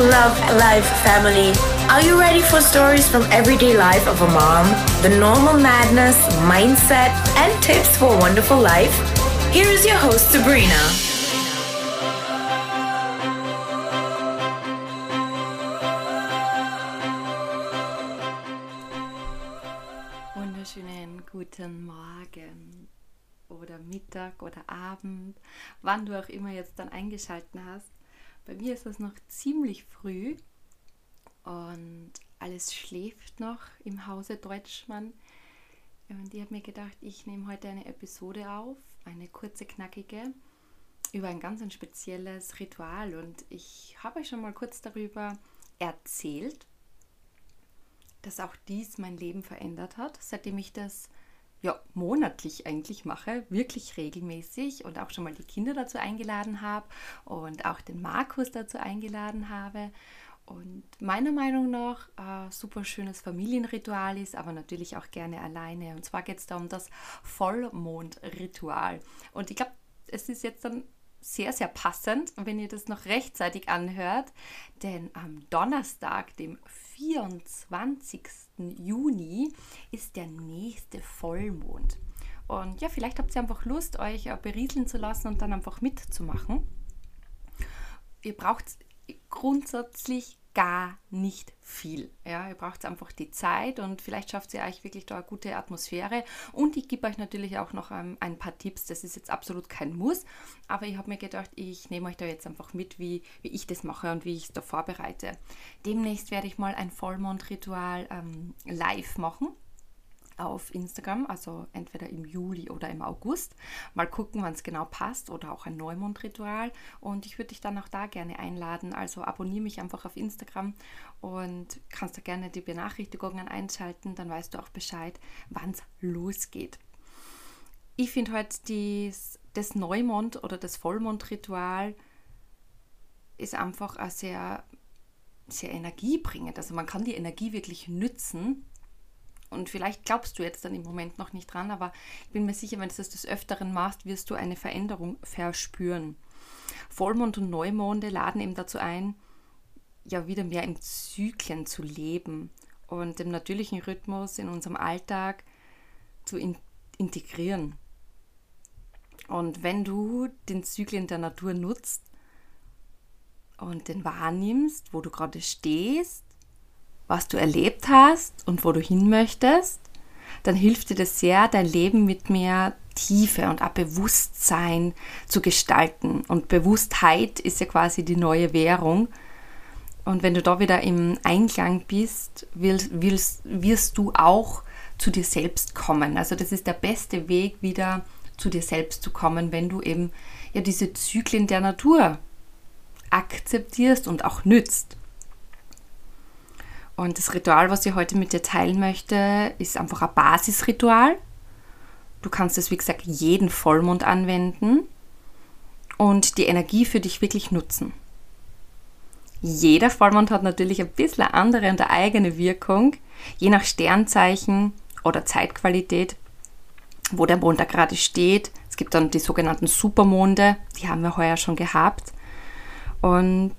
love life, family. Are you ready for stories from everyday life of a mom? The normal madness, mindset, and tips for a wonderful life? Here is your host, Sabrina. Wunderschönen guten Morgen oder Mittag oder Abend, wann du auch immer jetzt dann eingeschalten hast. Bei mir ist es noch ziemlich früh und alles schläft noch im Hause Deutschmann. Und ich habe mir gedacht, ich nehme heute eine Episode auf, eine kurze, knackige, über ein ganz ein spezielles Ritual. Und ich habe euch schon mal kurz darüber erzählt, dass auch dies mein Leben verändert hat, seitdem ich das ja, monatlich eigentlich mache, wirklich regelmäßig und auch schon mal die Kinder dazu eingeladen habe und auch den Markus dazu eingeladen habe. Und meiner Meinung nach ein super schönes Familienritual ist, aber natürlich auch gerne alleine. Und zwar geht es da um das Vollmondritual. Und ich glaube, es ist jetzt dann sehr, sehr passend, wenn ihr das noch rechtzeitig anhört, denn am Donnerstag, dem 24. Juni, ist der nächste Vollmond. Und ja, vielleicht habt ihr einfach Lust, euch berieseln zu lassen und dann einfach mitzumachen. Ihr braucht grundsätzlich gar nicht viel. Ja, ihr braucht einfach die Zeit und vielleicht schafft ihr euch wirklich da eine gute Atmosphäre. Und ich gebe euch natürlich auch noch ähm, ein paar Tipps. Das ist jetzt absolut kein Muss, aber ich habe mir gedacht, ich nehme euch da jetzt einfach mit, wie, wie ich das mache und wie ich es da vorbereite. Demnächst werde ich mal ein Vollmondritual ähm, live machen auf Instagram, also entweder im Juli oder im August. Mal gucken, wann es genau passt oder auch ein Neumondritual. Und ich würde dich dann auch da gerne einladen. Also abonniere mich einfach auf Instagram und kannst da gerne die Benachrichtigungen einschalten. Dann weißt du auch Bescheid, wann es losgeht. Ich finde heute dies, das Neumond- oder das Vollmondritual ist einfach ein sehr, sehr energiebringend. Also man kann die Energie wirklich nützen und vielleicht glaubst du jetzt dann im Moment noch nicht dran, aber ich bin mir sicher, wenn du das des Öfteren machst, wirst du eine Veränderung verspüren. Vollmond und Neumonde laden eben dazu ein, ja wieder mehr im Zyklen zu leben und dem natürlichen Rhythmus in unserem Alltag zu in integrieren. Und wenn du den Zyklen der Natur nutzt und den wahrnimmst, wo du gerade stehst, was du erlebt hast und wo du hin möchtest, dann hilft dir das sehr, dein Leben mit mehr Tiefe und auch Bewusstsein zu gestalten. Und Bewusstheit ist ja quasi die neue Währung. Und wenn du da wieder im Einklang bist, willst, wirst du auch zu dir selbst kommen. Also das ist der beste Weg, wieder zu dir selbst zu kommen, wenn du eben ja diese Zyklen der Natur akzeptierst und auch nützt. Und das Ritual, was ich heute mit dir teilen möchte, ist einfach ein Basisritual. Du kannst es, wie gesagt, jeden Vollmond anwenden und die Energie für dich wirklich nutzen. Jeder Vollmond hat natürlich ein bisschen eine andere und eine eigene Wirkung, je nach Sternzeichen oder Zeitqualität, wo der Mond da gerade steht. Es gibt dann die sogenannten Supermonde, die haben wir heuer schon gehabt. Und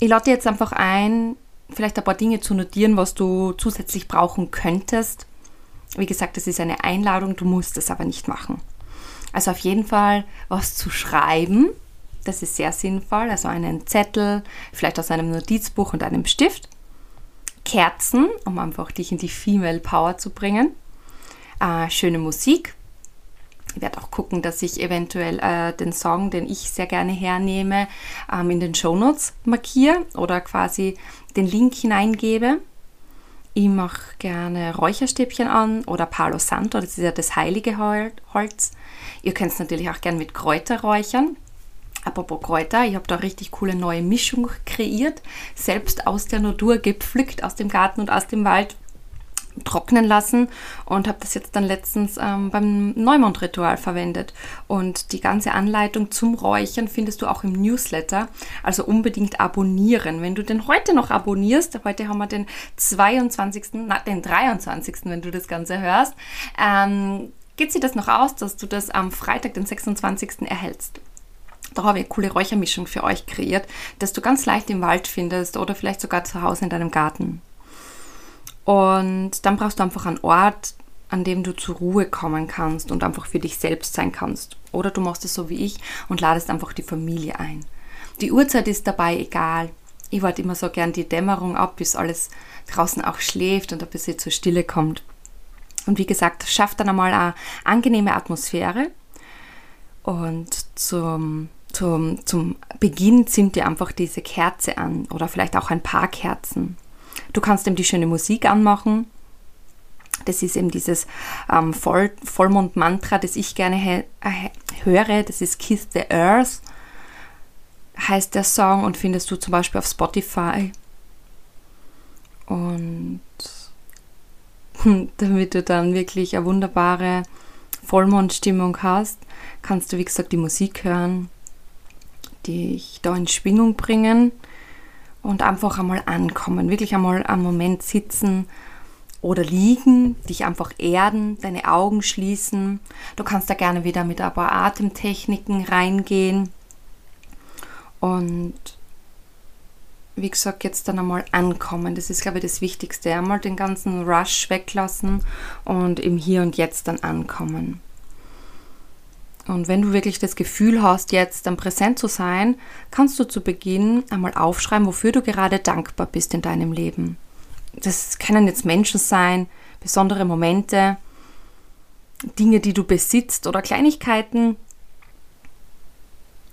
ich lade jetzt einfach ein, vielleicht ein paar Dinge zu notieren, was du zusätzlich brauchen könntest. Wie gesagt, das ist eine Einladung, du musst es aber nicht machen. Also auf jeden Fall was zu schreiben, das ist sehr sinnvoll. Also einen Zettel, vielleicht aus einem Notizbuch und einem Stift. Kerzen, um einfach dich in die Female Power zu bringen. Äh, schöne Musik, ich werde auch gucken, dass ich eventuell äh, den Song, den ich sehr gerne hernehme, ähm, in den Shownotes markiere oder quasi den Link hineingebe. Ich mache gerne Räucherstäbchen an oder Palo Santo, das ist ja das heilige Holz. Ihr könnt es natürlich auch gerne mit Kräuter räuchern. Apropos Kräuter, ich habe da richtig coole neue Mischung kreiert, selbst aus der Natur gepflückt, aus dem Garten und aus dem Wald trocknen lassen und habe das jetzt dann letztens ähm, beim Neumond-Ritual verwendet. Und die ganze Anleitung zum Räuchern findest du auch im Newsletter. Also unbedingt abonnieren. Wenn du den heute noch abonnierst, heute haben wir den 22., na, den 23., wenn du das Ganze hörst, ähm, geht sich das noch aus, dass du das am Freitag, den 26. erhältst. Da habe ich eine coole Räuchermischung für euch kreiert, dass du ganz leicht im Wald findest oder vielleicht sogar zu Hause in deinem Garten. Und dann brauchst du einfach einen Ort, an dem du zur Ruhe kommen kannst und einfach für dich selbst sein kannst. Oder du machst es so wie ich und ladest einfach die Familie ein. Die Uhrzeit ist dabei egal. Ich warte immer so gern die Dämmerung ab, bis alles draußen auch schläft und ein bisschen zur Stille kommt. Und wie gesagt, schafft dann einmal eine angenehme Atmosphäre. Und zum, zum, zum Beginn zimmt dir einfach diese Kerze an oder vielleicht auch ein paar Kerzen. Du kannst ihm die schöne Musik anmachen. Das ist eben dieses ähm, Voll, Vollmond-Mantra, das ich gerne äh, höre. Das ist Kiss the Earth, heißt der Song und findest du zum Beispiel auf Spotify. Und damit du dann wirklich eine wunderbare Vollmondstimmung hast, kannst du, wie gesagt, die Musik hören, dich da in Schwingung bringen und einfach einmal ankommen, wirklich einmal einen Moment sitzen oder liegen, dich einfach erden, deine Augen schließen. Du kannst da gerne wieder mit ein paar Atemtechniken reingehen und wie gesagt, jetzt dann einmal ankommen. Das ist, glaube ich, das Wichtigste. Einmal den ganzen Rush weglassen und im Hier und Jetzt dann ankommen. Und wenn du wirklich das Gefühl hast, jetzt dann präsent zu sein, kannst du zu Beginn einmal aufschreiben, wofür du gerade dankbar bist in deinem Leben. Das können jetzt Menschen sein, besondere Momente, Dinge, die du besitzt oder Kleinigkeiten.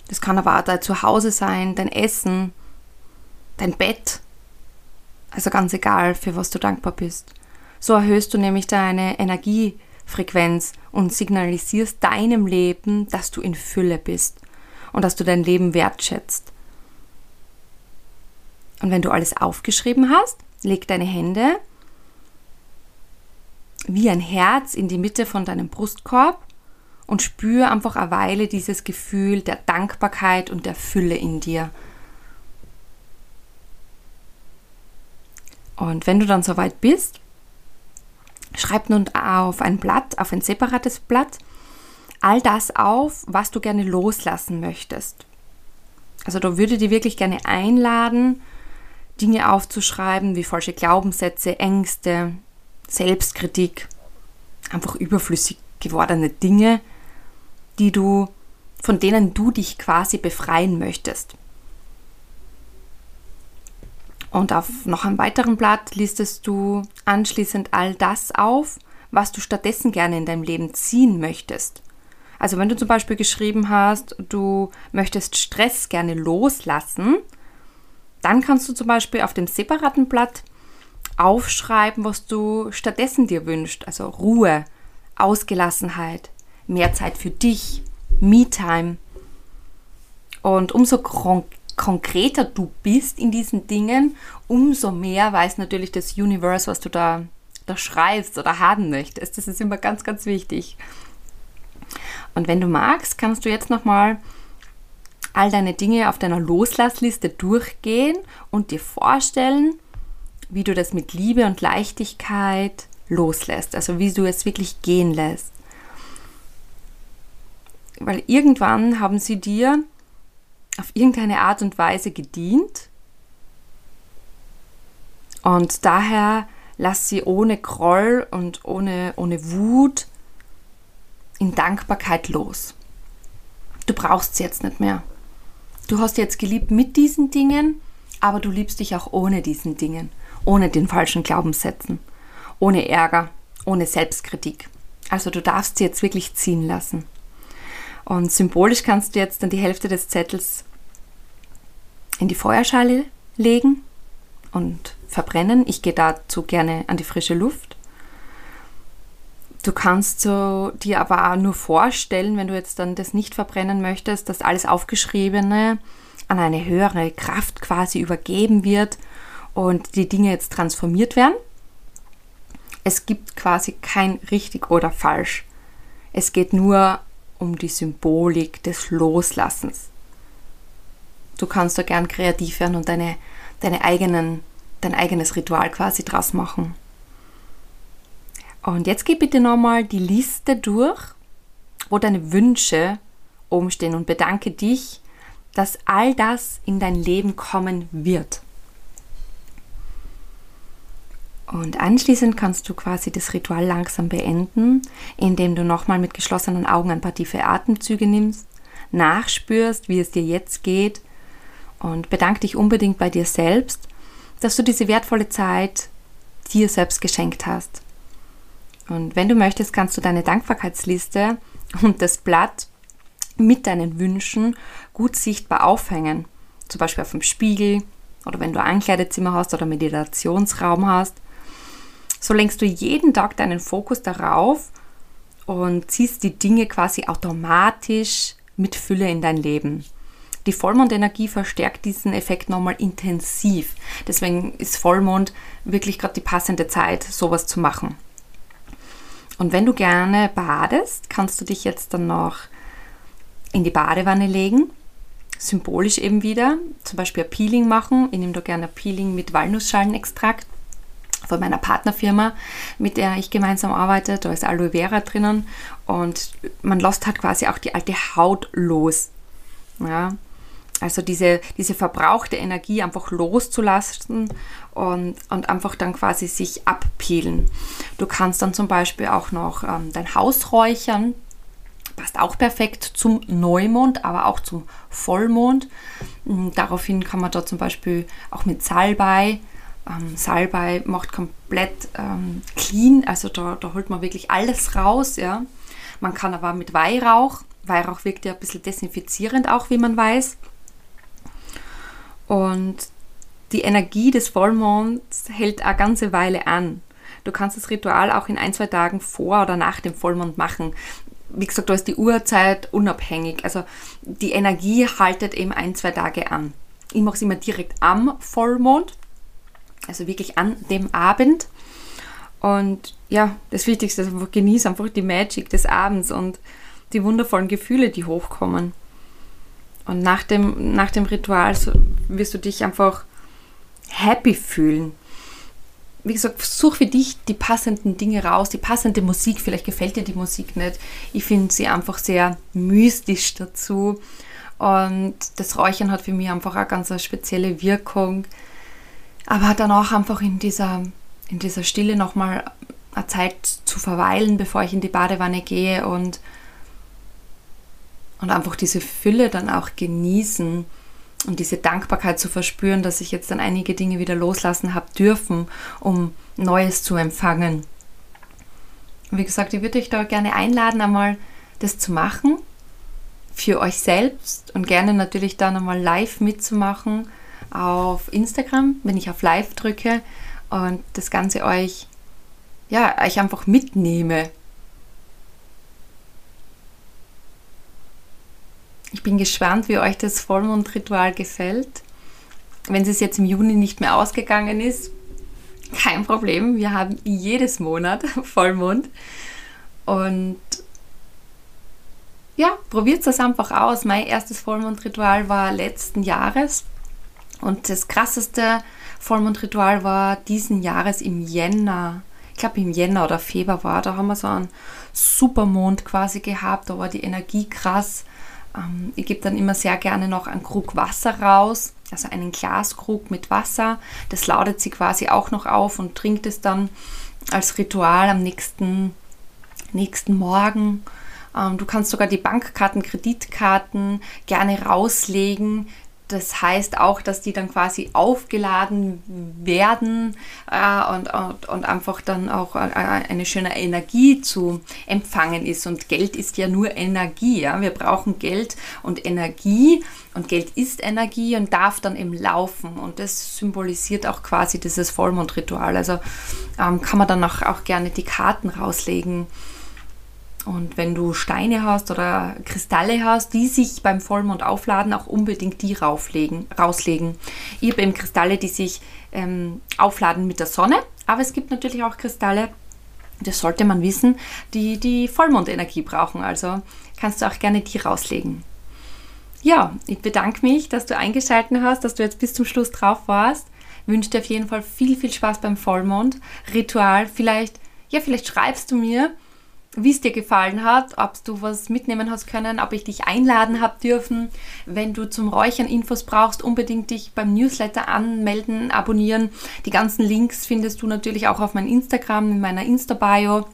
Das kann aber auch dein Zuhause sein, dein Essen, dein Bett. Also ganz egal, für was du dankbar bist. So erhöhst du nämlich deine Energiefrequenz und signalisierst deinem Leben, dass du in Fülle bist und dass du dein Leben wertschätzt. Und wenn du alles aufgeschrieben hast, leg deine Hände wie ein Herz in die Mitte von deinem Brustkorb und spür einfach eine Weile dieses Gefühl der Dankbarkeit und der Fülle in dir. Und wenn du dann soweit bist, schreib nun auf ein Blatt, auf ein separates Blatt, all das auf, was du gerne loslassen möchtest. Also da würde dir wirklich gerne einladen, Dinge aufzuschreiben wie falsche Glaubenssätze, Ängste, Selbstkritik, einfach überflüssig gewordene Dinge, die du, von denen du dich quasi befreien möchtest. Und auf noch einem weiteren Blatt listest du anschließend all das auf, was du stattdessen gerne in deinem Leben ziehen möchtest. Also wenn du zum Beispiel geschrieben hast, du möchtest Stress gerne loslassen, dann kannst du zum Beispiel auf dem separaten Blatt aufschreiben, was du stattdessen dir wünschst. Also Ruhe, Ausgelassenheit, mehr Zeit für dich, Me-Time. Und umso konkreter du bist in diesen Dingen, umso mehr weiß natürlich das Universe, was du da, da schreibst oder haben möchtest. Das ist immer ganz, ganz wichtig. Und wenn du magst, kannst du jetzt nochmal all deine Dinge auf deiner Loslassliste durchgehen und dir vorstellen, wie du das mit Liebe und Leichtigkeit loslässt. Also wie du es wirklich gehen lässt. Weil irgendwann haben sie dir auf irgendeine Art und Weise gedient. Und daher lass sie ohne Groll und ohne, ohne Wut in Dankbarkeit los. Du brauchst sie jetzt nicht mehr. Du hast jetzt geliebt mit diesen Dingen, aber du liebst dich auch ohne diesen Dingen, ohne den falschen Glaubenssätzen, ohne Ärger, ohne Selbstkritik. Also du darfst sie jetzt wirklich ziehen lassen. Und symbolisch kannst du jetzt dann die Hälfte des Zettels in die Feuerschale legen und verbrennen. Ich gehe dazu gerne an die frische Luft. Du kannst so dir aber auch nur vorstellen, wenn du jetzt dann das nicht verbrennen möchtest, dass alles Aufgeschriebene an eine höhere Kraft quasi übergeben wird und die Dinge jetzt transformiert werden. Es gibt quasi kein richtig oder falsch. Es geht nur um die Symbolik des Loslassens. Du kannst da gern kreativ werden und deine, deine eigenen, dein eigenes Ritual quasi draus machen. Und jetzt geh bitte nochmal die Liste durch, wo deine Wünsche oben stehen und bedanke dich dass all das in dein Leben kommen wird. Und anschließend kannst du quasi das Ritual langsam beenden, indem du nochmal mit geschlossenen Augen ein paar tiefe Atemzüge nimmst, nachspürst, wie es dir jetzt geht und bedank dich unbedingt bei dir selbst, dass du diese wertvolle Zeit dir selbst geschenkt hast. Und wenn du möchtest, kannst du deine Dankbarkeitsliste und das Blatt mit deinen Wünschen gut sichtbar aufhängen. Zum Beispiel auf dem Spiegel oder wenn du ein Ankleidezimmer hast oder Meditationsraum hast. So lenkst du jeden Tag deinen Fokus darauf und ziehst die Dinge quasi automatisch mit Fülle in dein Leben. Die Vollmondenergie verstärkt diesen Effekt nochmal intensiv. Deswegen ist Vollmond wirklich gerade die passende Zeit, sowas zu machen. Und wenn du gerne badest, kannst du dich jetzt dann noch in die Badewanne legen. Symbolisch eben wieder. Zum Beispiel ein Peeling machen. Ich nehme da gerne ein Peeling mit Walnussschalenextrakt von meiner Partnerfirma, mit der ich gemeinsam arbeite. Da ist Aloe Vera drinnen und man lässt halt quasi auch die alte Haut los. Ja, also diese, diese verbrauchte Energie einfach loszulassen und, und einfach dann quasi sich abpeelen. Du kannst dann zum Beispiel auch noch ähm, dein Haus räuchern. Passt auch perfekt zum Neumond, aber auch zum Vollmond. Mm, daraufhin kann man da zum Beispiel auch mit Salbei ähm, Salbei macht komplett ähm, clean, also da, da holt man wirklich alles raus. Ja. Man kann aber mit Weihrauch, Weihrauch wirkt ja ein bisschen desinfizierend auch, wie man weiß. Und die Energie des Vollmonds hält eine ganze Weile an. Du kannst das Ritual auch in ein, zwei Tagen vor oder nach dem Vollmond machen. Wie gesagt, da ist die Uhrzeit unabhängig. Also die Energie haltet eben ein, zwei Tage an. Ich mache es immer direkt am Vollmond, also wirklich an dem Abend. Und ja, das Wichtigste ist einfach genieße einfach die Magic des Abends und die wundervollen Gefühle, die hochkommen. Und nach dem, nach dem Ritual wirst du dich einfach happy fühlen. Wie gesagt, such für dich die passenden Dinge raus, die passende Musik. Vielleicht gefällt dir die Musik nicht. Ich finde sie einfach sehr mystisch dazu. Und das Räuchern hat für mich einfach eine ganz spezielle Wirkung. Aber danach einfach in dieser, in dieser Stille nochmal eine Zeit zu verweilen, bevor ich in die Badewanne gehe und und einfach diese Fülle dann auch genießen und diese Dankbarkeit zu verspüren, dass ich jetzt dann einige Dinge wieder loslassen habe dürfen, um Neues zu empfangen. Wie gesagt, ich würde euch da gerne einladen, einmal das zu machen für euch selbst und gerne natürlich dann einmal live mitzumachen auf Instagram, wenn ich auf Live drücke und das Ganze euch ja, euch einfach mitnehme Ich bin gespannt, wie euch das Vollmondritual gefällt. Wenn es jetzt im Juni nicht mehr ausgegangen ist, kein Problem. Wir haben jedes Monat Vollmond. Und ja, probiert es einfach aus. Mein erstes Vollmondritual war letzten Jahres. Und das krasseste Vollmondritual war diesen Jahres im Jänner. Ich glaube im Jänner oder Februar war. Da haben wir so einen Supermond quasi gehabt. Da war die Energie krass. Ähm, ich gebe dann immer sehr gerne noch einen Krug Wasser raus, also einen Glaskrug mit Wasser. Das lautet sie quasi auch noch auf und trinkt es dann als Ritual am nächsten, nächsten Morgen. Ähm, du kannst sogar die Bankkarten, Kreditkarten gerne rauslegen, das heißt auch, dass die dann quasi aufgeladen werden äh, und, und, und einfach dann auch äh, eine schöne Energie zu empfangen ist. Und Geld ist ja nur Energie. Ja? Wir brauchen Geld und Energie und Geld ist Energie und darf dann eben laufen. Und das symbolisiert auch quasi dieses Vollmondritual. Also ähm, kann man dann auch, auch gerne die Karten rauslegen und wenn du Steine hast oder Kristalle hast, die sich beim Vollmond aufladen, auch unbedingt die rauflegen, rauslegen. Ich habe eben Kristalle, die sich ähm, aufladen mit der Sonne, aber es gibt natürlich auch Kristalle, das sollte man wissen, die die Vollmondenergie brauchen. Also kannst du auch gerne die rauslegen. Ja, ich bedanke mich, dass du eingeschaltet hast, dass du jetzt bis zum Schluss drauf warst. Wünsche dir auf jeden Fall viel, viel Spaß beim Vollmond. Ritual, vielleicht, ja, vielleicht schreibst du mir, wie es dir gefallen hat, ob du was mitnehmen hast können, ob ich dich einladen habe dürfen. Wenn du zum Räuchern Infos brauchst, unbedingt dich beim Newsletter anmelden, abonnieren. Die ganzen Links findest du natürlich auch auf meinem Instagram, in meiner Insta-Bio.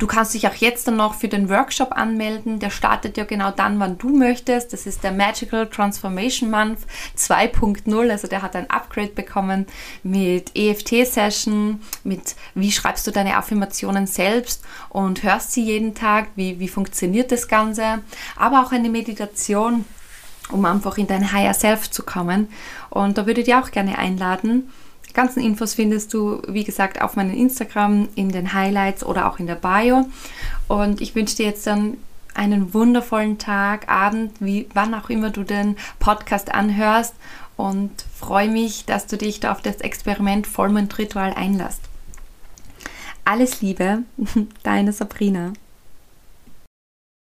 Du kannst dich auch jetzt dann noch für den Workshop anmelden. Der startet ja genau dann, wann du möchtest. Das ist der Magical Transformation Month 2.0. Also der hat ein Upgrade bekommen mit EFT-Session, mit wie schreibst du deine Affirmationen selbst und hörst sie jeden Tag, wie, wie funktioniert das Ganze. Aber auch eine Meditation, um einfach in dein Higher Self zu kommen. Und da würde ich dir auch gerne einladen. Ganzen Infos findest du, wie gesagt, auf meinem Instagram, in den Highlights oder auch in der Bio. Und ich wünsche dir jetzt dann einen wundervollen Tag, Abend, wie wann auch immer du den Podcast anhörst und freue mich, dass du dich da auf das Experiment Vollmondritual einlässt. Alles Liebe, deine Sabrina.